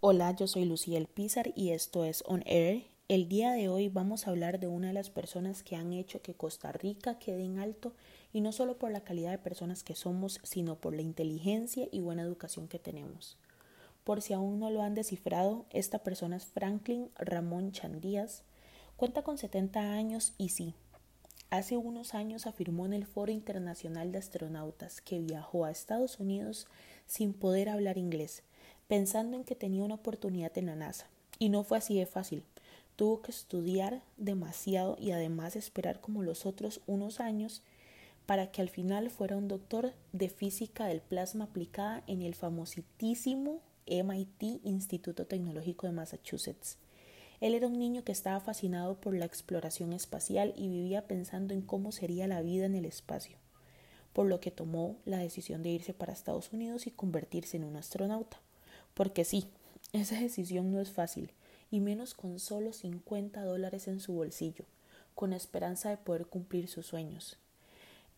Hola, yo soy Lucía El Pizar y esto es On Air. El día de hoy vamos a hablar de una de las personas que han hecho que Costa Rica quede en alto y no solo por la calidad de personas que somos, sino por la inteligencia y buena educación que tenemos. Por si aún no lo han descifrado, esta persona es Franklin Ramón Chandías. Cuenta con 70 años y sí, hace unos años afirmó en el Foro Internacional de Astronautas que viajó a Estados Unidos sin poder hablar inglés pensando en que tenía una oportunidad en la NASA. Y no fue así de fácil. Tuvo que estudiar demasiado y además esperar como los otros unos años para que al final fuera un doctor de física del plasma aplicada en el famosísimo MIT Instituto Tecnológico de Massachusetts. Él era un niño que estaba fascinado por la exploración espacial y vivía pensando en cómo sería la vida en el espacio, por lo que tomó la decisión de irse para Estados Unidos y convertirse en un astronauta. Porque sí, esa decisión no es fácil, y menos con solo 50 dólares en su bolsillo, con esperanza de poder cumplir sus sueños.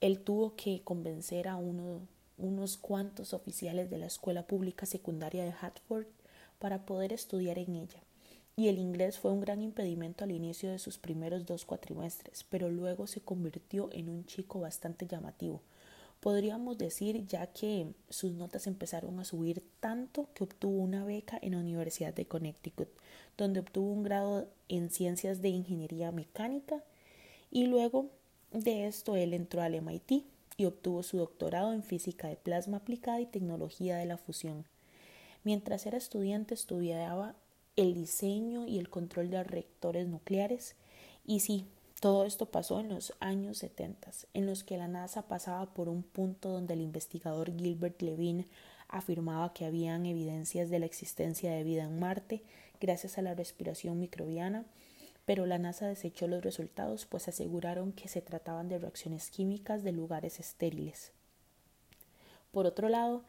Él tuvo que convencer a uno, unos cuantos oficiales de la escuela pública secundaria de Hartford para poder estudiar en ella. Y el inglés fue un gran impedimento al inicio de sus primeros dos cuatrimestres, pero luego se convirtió en un chico bastante llamativo, podríamos decir ya que sus notas empezaron a subir tanto que obtuvo una beca en la Universidad de Connecticut, donde obtuvo un grado en ciencias de ingeniería mecánica y luego de esto él entró al MIT y obtuvo su doctorado en física de plasma aplicada y tecnología de la fusión. Mientras era estudiante estudiaba el diseño y el control de reactores nucleares y sí, todo esto pasó en los años 70, en los que la NASA pasaba por un punto donde el investigador Gilbert Levine afirmaba que habían evidencias de la existencia de vida en Marte gracias a la respiración microbiana, pero la NASA desechó los resultados pues aseguraron que se trataban de reacciones químicas de lugares estériles. Por otro lado,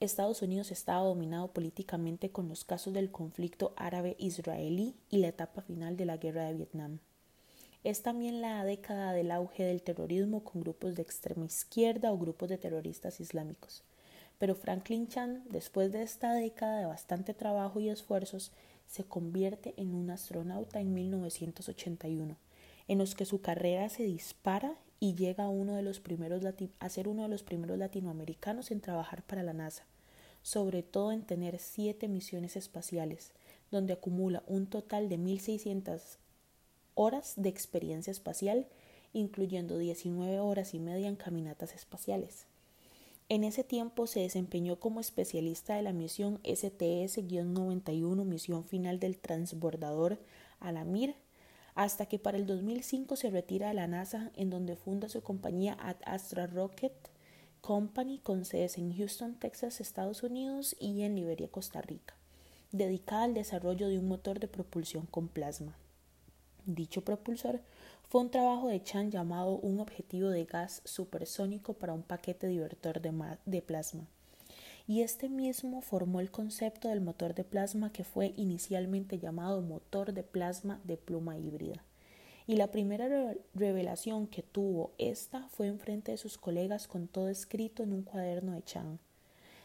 Estados Unidos estaba dominado políticamente con los casos del conflicto árabe-israelí y la etapa final de la guerra de Vietnam. Es también la década del auge del terrorismo con grupos de extrema izquierda o grupos de terroristas islámicos. Pero Franklin Chan, después de esta década de bastante trabajo y esfuerzos, se convierte en un astronauta en 1981, en los que su carrera se dispara y llega a, uno de los primeros a ser uno de los primeros latinoamericanos en trabajar para la NASA, sobre todo en tener siete misiones espaciales, donde acumula un total de 1.600 horas de experiencia espacial, incluyendo 19 horas y media en caminatas espaciales. En ese tiempo se desempeñó como especialista de la misión STS-91, misión final del transbordador Alamir, hasta que para el 2005 se retira de la NASA, en donde funda su compañía Ad Astra Rocket Company con sedes en Houston, Texas, Estados Unidos y en Liberia, Costa Rica, dedicada al desarrollo de un motor de propulsión con plasma. Dicho propulsor fue un trabajo de Chan llamado un objetivo de gas supersónico para un paquete divertor de, plasma. Y este mismo formó el concepto del motor de plasma que fue inicialmente llamado motor de plasma de pluma híbrida. Y la primera revelación que tuvo esta fue en frente de sus colegas con todo escrito en un cuaderno de Chan.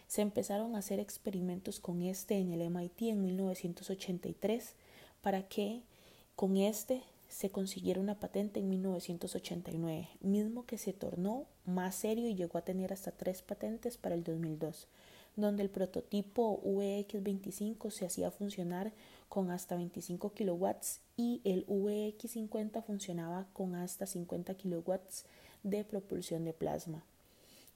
Se empezaron a hacer experimentos con este en el MIT en 1983 para que con este se consiguiera una patente en 1989, mismo que se tornó más serio y llegó a tener hasta tres patentes para el 2002, donde el prototipo VX25 se hacía funcionar con hasta 25 kilowatts y el VX50 funcionaba con hasta 50 kilowatts de propulsión de plasma.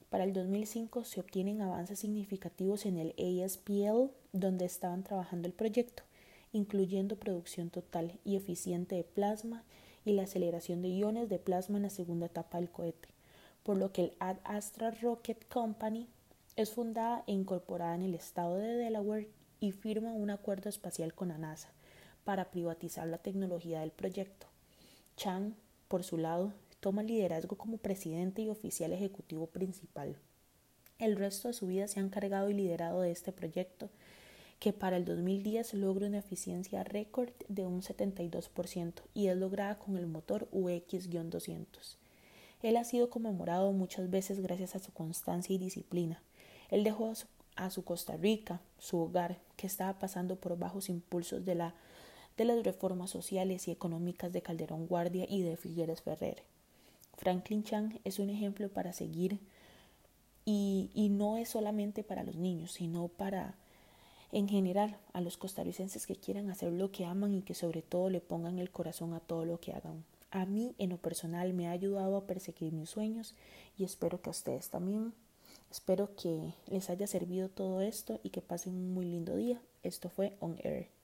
Para el 2005 se obtienen avances significativos en el ASPL, donde estaban trabajando el proyecto incluyendo producción total y eficiente de plasma y la aceleración de iones de plasma en la segunda etapa del cohete, por lo que el Ad Astra Rocket Company es fundada e incorporada en el estado de Delaware y firma un acuerdo espacial con la NASA para privatizar la tecnología del proyecto. Chang, por su lado, toma liderazgo como presidente y oficial ejecutivo principal. El resto de su vida se ha encargado y liderado de este proyecto que para el 2010 logra una eficiencia récord de un 72% y es lograda con el motor UX-200. Él ha sido conmemorado muchas veces gracias a su constancia y disciplina. Él dejó a su Costa Rica, su hogar, que estaba pasando por bajos impulsos de, la, de las reformas sociales y económicas de Calderón Guardia y de Figueres Ferrer. Franklin Chang es un ejemplo para seguir y, y no es solamente para los niños, sino para en general a los costarricenses que quieran hacer lo que aman y que sobre todo le pongan el corazón a todo lo que hagan. A mí en lo personal me ha ayudado a perseguir mis sueños y espero que a ustedes también. Espero que les haya servido todo esto y que pasen un muy lindo día. Esto fue On Air.